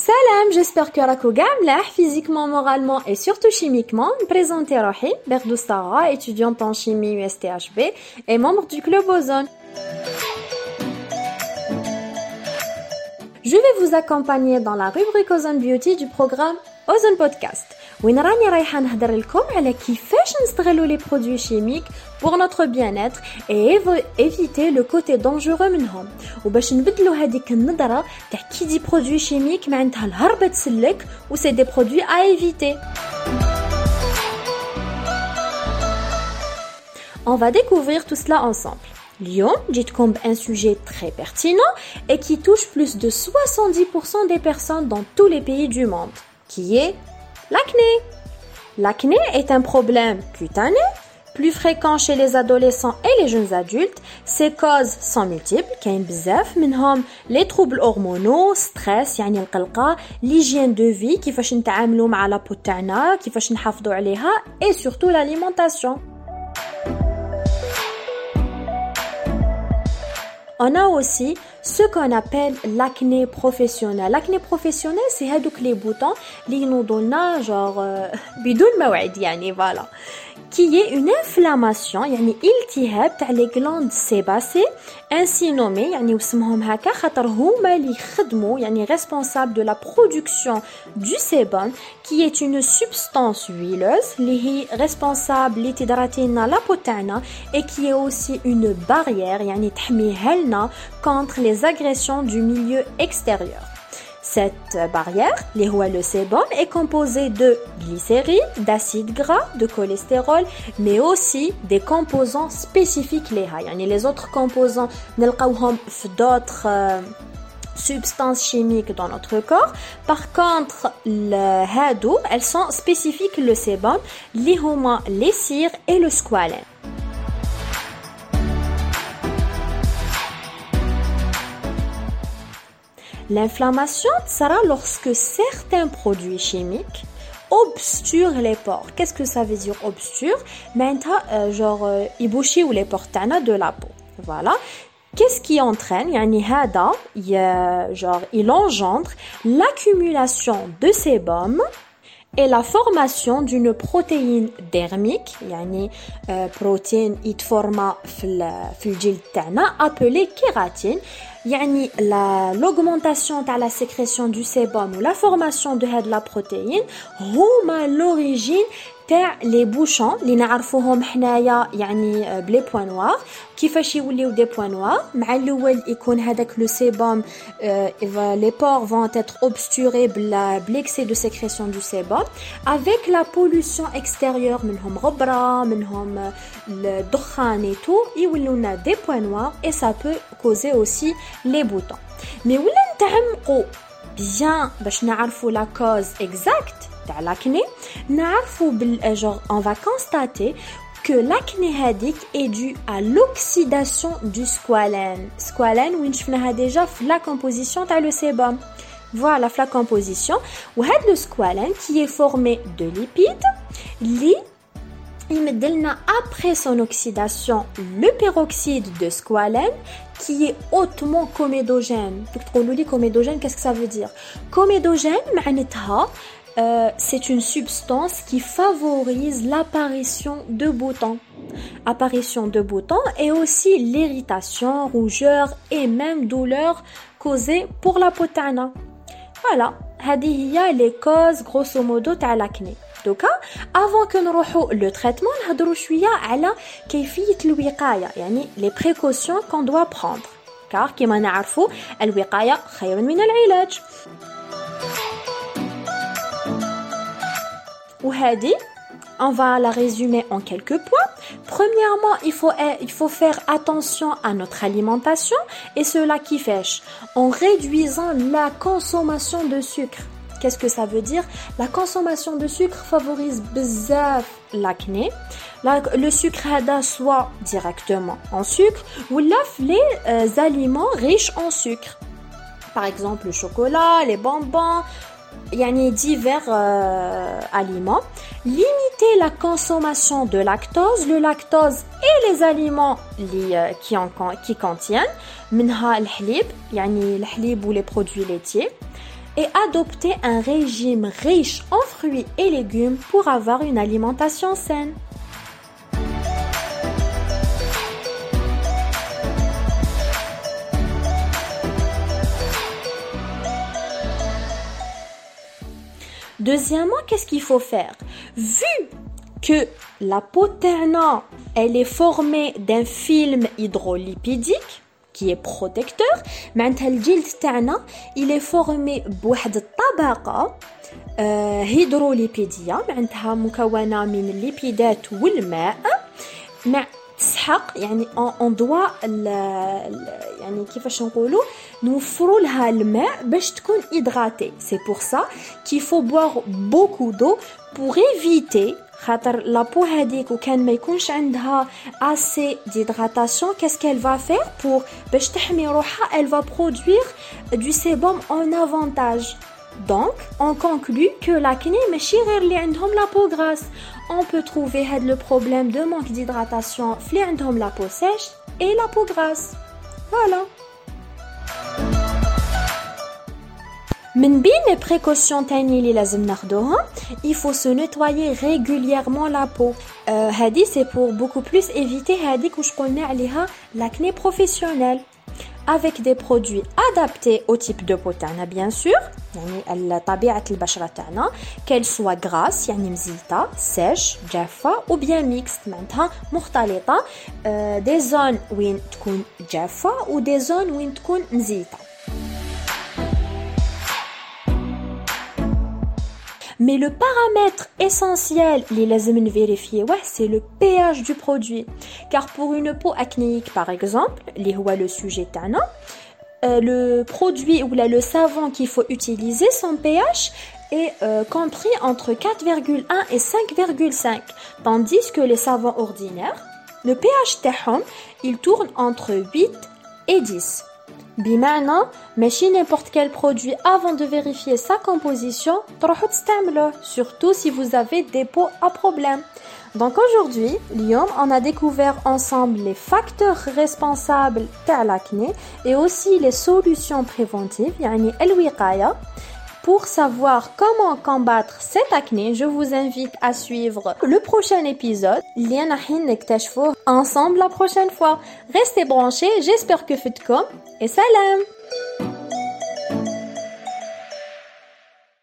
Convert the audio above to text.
Salam, j'espère que راكو كاع physiquement, moralement et surtout chimiquement. Présentez روحي Berdou Sara, étudiante en chimie USTHB et membre du club Ozone. Je vais vous accompagner dans la rubrique Ozone Beauty du programme Ozone Podcast. وين راني رايحه نهضر لكم على كيفاش نستغلوا لي برودوي شيميك pour notre bien-être et éviter le côté dangereux منهم وباش نبدلوا هذيك النظره تاع كي دي برودوي شيميك معناتها الهربه تسلك و سي دي برودوي ا éviter On va découvrir tout cela ensemble. Lyon, comme un sujet très pertinent et qui touche plus de 70% des personnes dans tous les pays du monde, qui est L'acné. L'acné est un problème cutané plus fréquent chez les adolescents et les jeunes adultes. Ses causes sont multiples, كاين بزاف منهم les troubles hormonaux, stress يعني القلقة, l'hygiène de vie كيفاش نتعاملوا مع la peau تاعنا, كيفاش نحافظوا عليها et surtout l'alimentation. On a aussi ce qu'on appelle l'acné professionnel. L'acné professionnel, c'est les boutons qui nous donnent genre euh, bidon yani voilà qui est une inflammation يعني التهاب تاع les glandes sébacées ainsi nommé يعني وسمهم هكا خاطر هما اللي يخدموا يعني responsable de la production du sébum qui est une substance huileuse اللي هي responsable اللي تدراتي لنا لا peau تاعنا et qui est aussi une barrière يعني تحميها لنا contre les agressions du milieu extérieur cette barrière, les le sébum, est composée de glycérine, d'acide gras, de cholestérol, mais aussi des composants spécifiques les Les autres composants, d'autres euh, substances chimiques dans notre corps. Par contre, le hadou, elles sont spécifiques le sébum, les les cires et le squalène. L'inflammation sera lorsque certains produits chimiques obsturent les pores. Qu'est-ce que ça veut dire obsture? Maintenant, euh, genre, euh, ou les pores de la peau. Voilà. Qu'est-ce qui entraîne? Yani hada, genre, il engendre l'accumulation de sébum et la formation d'une protéine dermique, yani euh, protéine itforma fil appelée kératine, yani l'augmentation de la sécrétion du sébum ou la formation de la protéine, huma l'origine تاع لي بوشون اللي نعرفوهم حنايا يعني آه، بلي بوان نوار. كيفاش يوليو دي بوان نوار؟ مع الأول يكون هذاك لو سيبوم آه، لي بور فون تيتر اوبستوري بلا بليكسي دو سيكريسيون دو سيبوم افيك لا بولوسيون اكستيريور منهم غبرة منهم آه، الدخان اي تو يوليو لنا دي بوان نوار اي سا بو كوزي اوسي لي بوتون مي ولا نتعمقوا bien باش نعرفوا la cause exacte l'acné, on va constater que l'acné hadique est dû à l'oxydation du squalène. Squalène, où on a déjà la composition de le sébum. Voilà la composition. Ou le squalène qui est formé de lipides, li après son oxydation le peroxyde de squalène qui est hautement comédogène. comédogène, qu'est-ce que ça veut dire? Comédogène, euh, c'est une substance qui favorise l'apparition de boutons. Apparition de boutons et aussi l'irritation, rougeur et même douleur causée pour la potana. Voilà, a les causes grosso modo de l'acné. Donc, avant que nous fassions le traitement, nous allons voir les précautions qu'on doit prendre. Car, comme nous le savons, الوقاية خير من العلاج. on va la résumer en quelques points. Premièrement, il faut, il faut faire attention à notre alimentation et cela qui fait en réduisant la consommation de sucre. Qu'est-ce que ça veut dire? La consommation de sucre favorise bzaf l'acné. le sucre hada soit directement en sucre ou les euh, aliments riches en sucre. Par exemple le chocolat, les bonbons, il y a divers euh, aliments. Limiter la consommation de lactose, le lactose et les aliments euh, qui, en, qui contiennent, minha le hlib, yani le hlib ou les produits laitiers et adopter un régime riche en fruits et légumes pour avoir une alimentation saine. Deuxièmement, qu'est-ce qu'il faut faire? Vu que la peau elle est formée d'un film hydrolipidique qui est protecteur, معناتها الجلد تاعنا il est formé بواحد الطبقة هيدروليبيدية معناتها مكونة من الليبيدات والماء مع تسحق يعني اون دوا يعني كيفاش نقولوا نوفروا لها الماء باش تكون هيدراتي سي بور سا كي فو بوار بوكو دو بور ايفيتي خاطر لابو هذيك وكان ما يكونش عندها assez d'hydratation qu'est-ce qu'elle va faire pour باش تحمي روحها elle va produire du sébum en avantage donc, on conclut que l'acné ماشي غير اللي عندهم la peau grasse. On peut trouver le problème de manque d'hydratation اللي عندهم la peau sèche et la peau grasse. Voilà. من بين les précautions تاني اللي لازم ناخدوها il faut se nettoyer régulièrement la peau هذه c'est pour beaucoup plus éviter هذيك واش قلنا عليها l'acné professionnel avec des produits adaptés au type de peau تاعنا bien sûr يعني طبيعة البشرة تاعنا qu'elle soit grasse يعني مزيتة sèche جافة ou bien mixte معناتها مختلطة des zones وين تكون جافة و des zones وين تكون مزيتة Mais le paramètre essentiel, les lazim vérifier, ouais, c'est le pH du produit. Car pour une peau acnéique, par exemple, les le sujet tana, euh, le produit ou le savon qu'il faut utiliser, son pH est euh, compris entre 4,1 et 5,5, tandis que les savons ordinaires, le pH tahom, il tourne entre 8 et 10. بمعنى ماشي n'importe quel produit avant de vérifier sa composition تروحوا تستعملوه surtout si vous avez des peaux à problème donc aujourd'hui, Lyon, on a découvert ensemble les facteurs responsables de l'acné et aussi les solutions préventives, yani الوقاية. Pour savoir comment combattre cette acné, je vous invite à suivre le prochain épisode. ensemble la prochaine fois. Restez branchés, j'espère que faites comme et salam